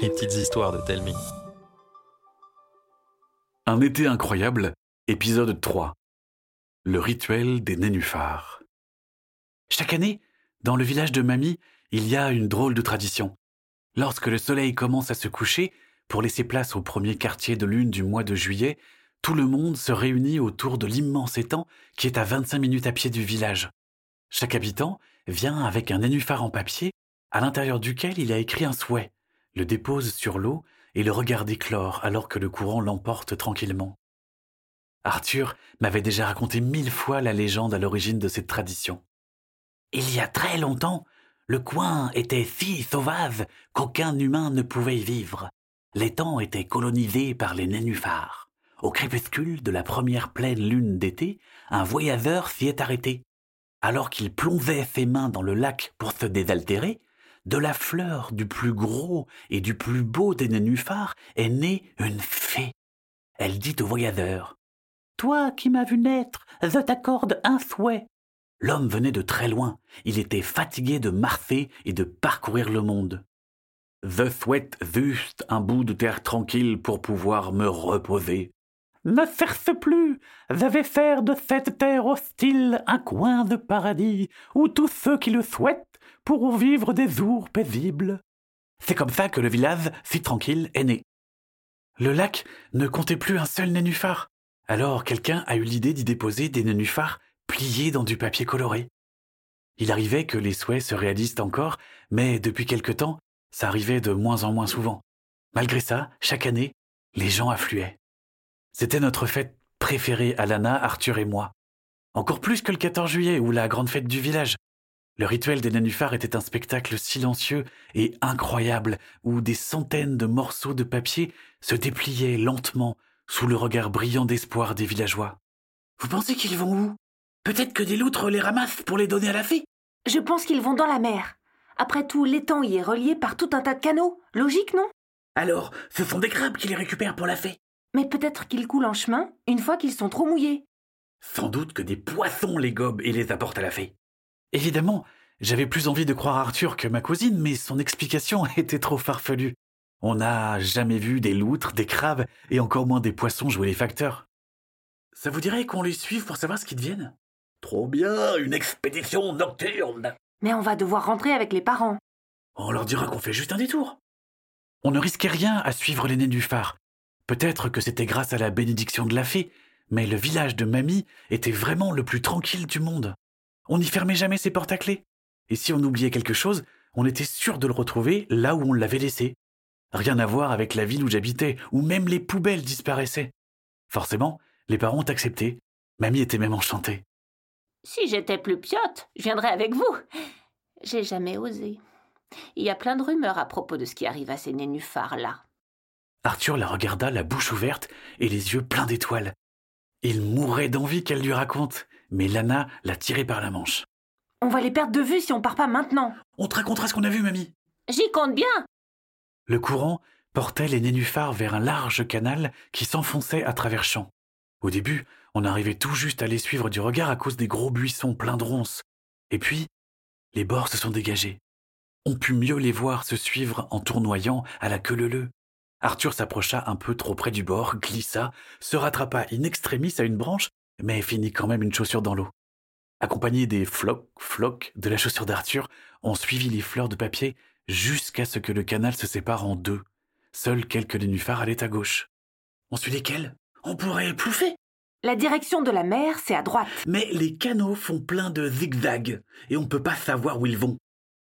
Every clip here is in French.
Les petites histoires de Telmi. Un été incroyable, épisode 3. Le rituel des nénuphars. Chaque année, dans le village de Mamie, il y a une drôle de tradition. Lorsque le soleil commence à se coucher, pour laisser place au premier quartier de lune du mois de juillet, tout le monde se réunit autour de l'immense étang qui est à 25 minutes à pied du village. Chaque habitant vient avec un nénuphar en papier à l'intérieur duquel il a écrit un souhait, le dépose sur l'eau et le regarde éclore alors que le courant l'emporte tranquillement. Arthur m'avait déjà raconté mille fois la légende à l'origine de cette tradition. Il y a très longtemps, le coin était si sauvage qu'aucun humain ne pouvait y vivre. L'étang était colonisé par les nénuphars. Au crépuscule de la première pleine lune d'été, un voyageur s'y est arrêté. Alors qu'il plongeait ses mains dans le lac pour se désaltérer, de la fleur du plus gros et du plus beau des nénuphars est née une fée. Elle dit au voyageur Toi qui m'as vu naître, je t'accorde un souhait. L'homme venait de très loin, il était fatigué de marcher et de parcourir le monde. Je souhaite juste un bout de terre tranquille pour pouvoir me reposer. Ne cherche plus, je vais faire de cette terre hostile un coin de paradis où tous ceux qui le souhaitent pourront vivre des jours paisibles. C'est comme ça que le village, si tranquille, est né. Le lac ne comptait plus un seul nénuphar. Alors quelqu'un a eu l'idée d'y déposer des nénuphars pliés dans du papier coloré. Il arrivait que les souhaits se réalisent encore, mais depuis quelque temps, ça arrivait de moins en moins souvent. Malgré ça, chaque année, les gens affluaient. C'était notre fête préférée, Alana, Arthur et moi. Encore plus que le 14 juillet ou la grande fête du village. Le rituel des nénuphars était un spectacle silencieux et incroyable où des centaines de morceaux de papier se dépliaient lentement sous le regard brillant d'espoir des villageois. Vous pensez qu'ils vont où? Peut-être que des loutres les ramassent pour les donner à la fée? Je pense qu'ils vont dans la mer. Après tout, l'étang y est relié par tout un tas de canaux. Logique, non? Alors, ce sont des crabes qui les récupèrent pour la fée. Mais peut-être qu'ils coulent en chemin une fois qu'ils sont trop mouillés. Sans doute que des poissons les gobent et les apportent à la fée. Évidemment, j'avais plus envie de croire Arthur que ma cousine, mais son explication était trop farfelue. On n'a jamais vu des loutres, des crabes, et encore moins des poissons jouer les facteurs. Ça vous dirait qu'on les suive pour savoir ce qu'ils deviennent? Trop bien, une expédition nocturne Mais on va devoir rentrer avec les parents. On leur dira qu'on fait juste un détour. On ne risquait rien à suivre les nénuphars. Peut-être que c'était grâce à la bénédiction de la fée, mais le village de Mamie était vraiment le plus tranquille du monde. On n'y fermait jamais ses portes à clés. Et si on oubliait quelque chose, on était sûr de le retrouver là où on l'avait laissé. Rien à voir avec la ville où j'habitais, où même les poubelles disparaissaient. Forcément, les parents ont accepté. Mamie était même enchantée. Si j'étais plus piote, je viendrais avec vous. J'ai jamais osé. Il y a plein de rumeurs à propos de ce qui arrive à ces nénuphars-là. Arthur la regarda la bouche ouverte et les yeux pleins d'étoiles. Il mourait d'envie qu'elle lui raconte, mais Lana l'a tiré par la manche. On va les perdre de vue si on part pas maintenant. On te racontera ce qu'on a vu, mamie. J'y compte bien. Le courant portait les nénuphars vers un large canal qui s'enfonçait à travers champs. Au début, on arrivait tout juste à les suivre du regard à cause des gros buissons pleins de ronces. Et puis, les bords se sont dégagés. On put mieux les voir se suivre en tournoyant à la queue leu Arthur s'approcha un peu trop près du bord, glissa, se rattrapa in extremis à une branche, mais finit quand même une chaussure dans l'eau. Accompagné des flocs, flocs de la chaussure d'Arthur, on suivit les fleurs de papier jusqu'à ce que le canal se sépare en deux. Seuls quelques nénuphars allaient à gauche. On suit lesquels? On pourrait plouffer La direction de la mer, c'est à droite. Mais les canaux font plein de zigzags, et on ne peut pas savoir où ils vont.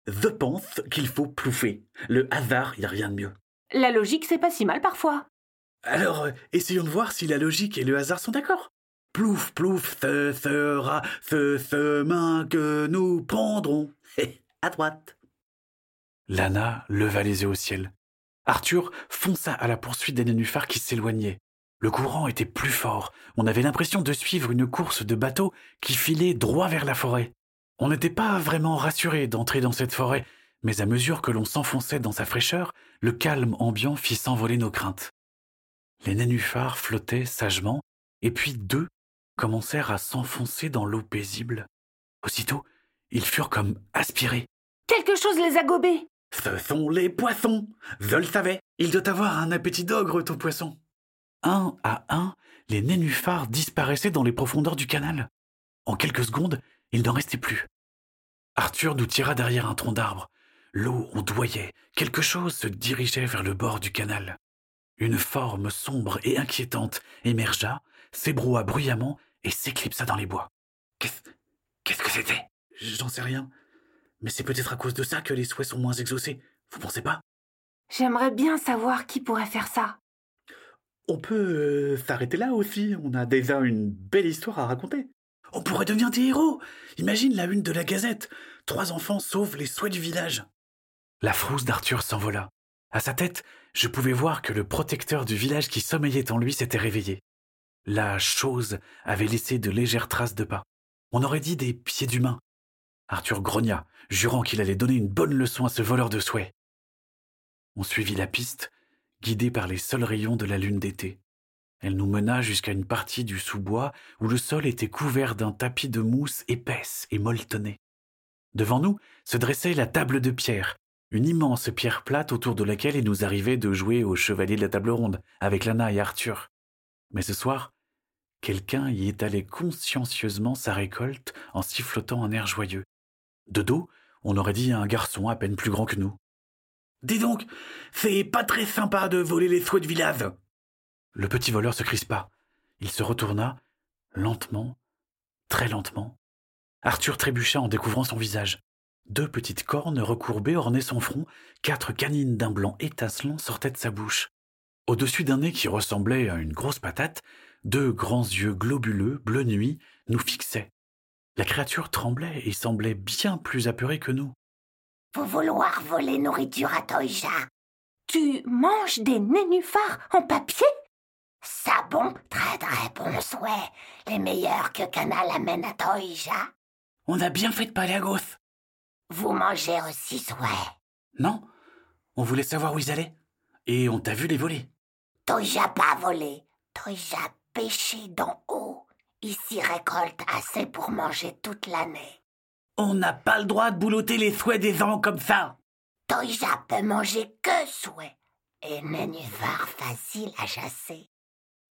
Je pense qu'il faut plouffer. Le hasard, y a rien de mieux. La logique, c'est pas si mal parfois. Alors, euh, essayons de voir si la logique et le hasard sont d'accord. Plouf, plouf, ce sera ce chemin que nous prendrons. à droite. Lana leva les yeux au ciel. Arthur fonça à la poursuite des nénuphars qui s'éloignaient. Le courant était plus fort. On avait l'impression de suivre une course de bateaux qui filait droit vers la forêt. On n'était pas vraiment rassuré d'entrer dans cette forêt, mais à mesure que l'on s'enfonçait dans sa fraîcheur, le calme ambiant fit s'envoler nos craintes. Les nénuphars flottaient sagement, et puis deux commencèrent à s'enfoncer dans l'eau paisible. Aussitôt, ils furent comme aspirés. Quelque chose les a gobés. Ce sont les poissons Je le savais Il doit avoir un appétit d'ogre, ton poisson Un à un, les nénuphars disparaissaient dans les profondeurs du canal. En quelques secondes, il n'en restait plus. Arthur nous tira derrière un tronc d'arbre. L'eau ondoyait, quelque chose se dirigeait vers le bord du canal. Une forme sombre et inquiétante émergea, s'ébroua bruyamment et s'éclipsa dans les bois. Qu'est-ce qu'est-ce que c'était? J'en sais rien. Mais c'est peut-être à cause de ça que les souhaits sont moins exaucés. Vous pensez pas? J'aimerais bien savoir qui pourrait faire ça. On peut euh, s'arrêter là aussi. On a déjà une belle histoire à raconter. On pourrait devenir des héros. Imagine la une de la Gazette. Trois enfants sauvent les souhaits du village. La frousse d'Arthur s'envola. À sa tête, je pouvais voir que le protecteur du village qui sommeillait en lui s'était réveillé. La chose avait laissé de légères traces de pas. On aurait dit des pieds d'humain. Arthur grogna, jurant qu'il allait donner une bonne leçon à ce voleur de souhaits. On suivit la piste, guidé par les seuls rayons de la lune d'été. Elle nous mena jusqu'à une partie du sous-bois où le sol était couvert d'un tapis de mousse épaisse et molletonnée. Devant nous se dressait la table de pierre, une immense pierre plate autour de laquelle il nous arrivait de jouer au chevalier de la table ronde avec Lana et Arthur. Mais ce soir, quelqu'un y étalait consciencieusement sa récolte en sifflotant un air joyeux. De dos, on aurait dit un garçon à peine plus grand que nous. Dis donc, c'est pas très sympa de voler les souhaits de village. Le petit voleur se crispa. Il se retourna, lentement, très lentement. Arthur trébucha en découvrant son visage. Deux petites cornes recourbées ornaient son front, quatre canines d'un blanc étincelant sortaient de sa bouche. Au-dessus d'un nez qui ressemblait à une grosse patate, deux grands yeux globuleux, bleu nuit, nous fixaient. La créature tremblait et semblait bien plus apeurée que nous. Vous vouloir voler nourriture à Toija Tu manges des nénuphars en papier? Ça bon, très très bon souhait. Les meilleurs que Canal amène à Toija. On a bien fait de pas aller à gauche. Vous mangez aussi souhait. Non, on voulait savoir où ils allaient. Et on t'a vu les voler. Toija pas volé. Toija pêché d'en haut. Ici récolte assez pour manger toute l'année. On n'a pas le droit de boulotter les souhaits des gens comme ça. Toija peut manger que souhait. Et nénuphar facile à chasser.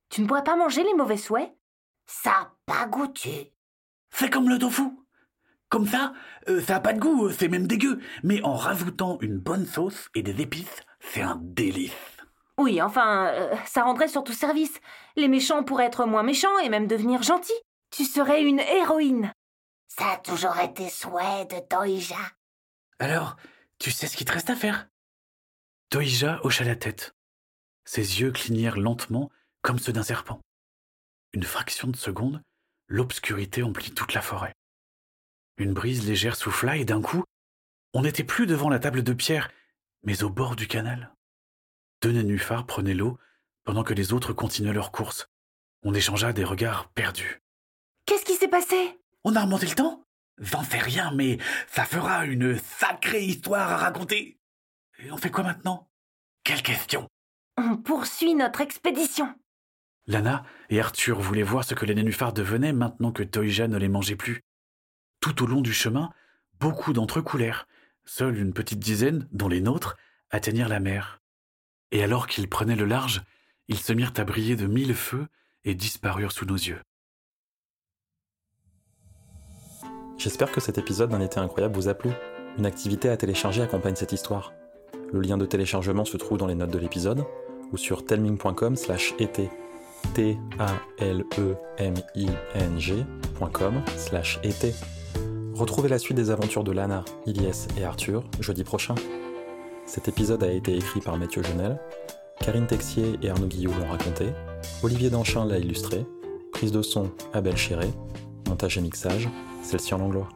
Tu ne pourrais pas manger les mauvais souhaits? Ça pas goûtu. C'est comme le tofu. Comme ça, euh, ça a pas de goût, c'est même dégueu. Mais en rajoutant une bonne sauce et des épices, c'est un délice. Oui, enfin, euh, ça rendrait surtout service. Les méchants pourraient être moins méchants et même devenir gentils. Tu serais une héroïne. Ça a toujours été souhait de Toija. Alors, tu sais ce qu'il te reste à faire? Toija hocha la tête. Ses yeux clignèrent lentement comme ceux d'un serpent. Une fraction de seconde, l'obscurité emplit toute la forêt. Une brise légère souffla et d'un coup, on n'était plus devant la table de pierre, mais au bord du canal. Deux nénuphars prenaient l'eau pendant que les autres continuaient leur course. On échangea des regards perdus. Qu'est-ce qui s'est passé? On a remonté le temps? J'en sais rien, mais ça fera une sacrée histoire à raconter. Et on fait quoi maintenant? Quelle question? On poursuit notre expédition. Lana et Arthur voulaient voir ce que les nénuphars devenaient maintenant que Toija ne les mangeait plus. Tout au long du chemin, beaucoup d'entre eux coulèrent. Seule une petite dizaine, dont les nôtres, atteignirent la mer. Et alors qu'ils prenaient le large, ils se mirent à briller de mille feux et disparurent sous nos yeux. J'espère que cet épisode d'un été incroyable vous a plu. Une activité à télécharger accompagne cette histoire. Le lien de téléchargement se trouve dans les notes de l'épisode ou sur telming.com slash été. t a l e m i n g.com slash été. Retrouvez la suite des aventures de Lana, Ilyes et Arthur jeudi prochain. Cet épisode a été écrit par Mathieu Genel, Karine Texier et Arnaud Guillot l'ont raconté, Olivier Danchin l'a illustré, prise de son Abel Chéré, montage et mixage, celle-ci en langlois.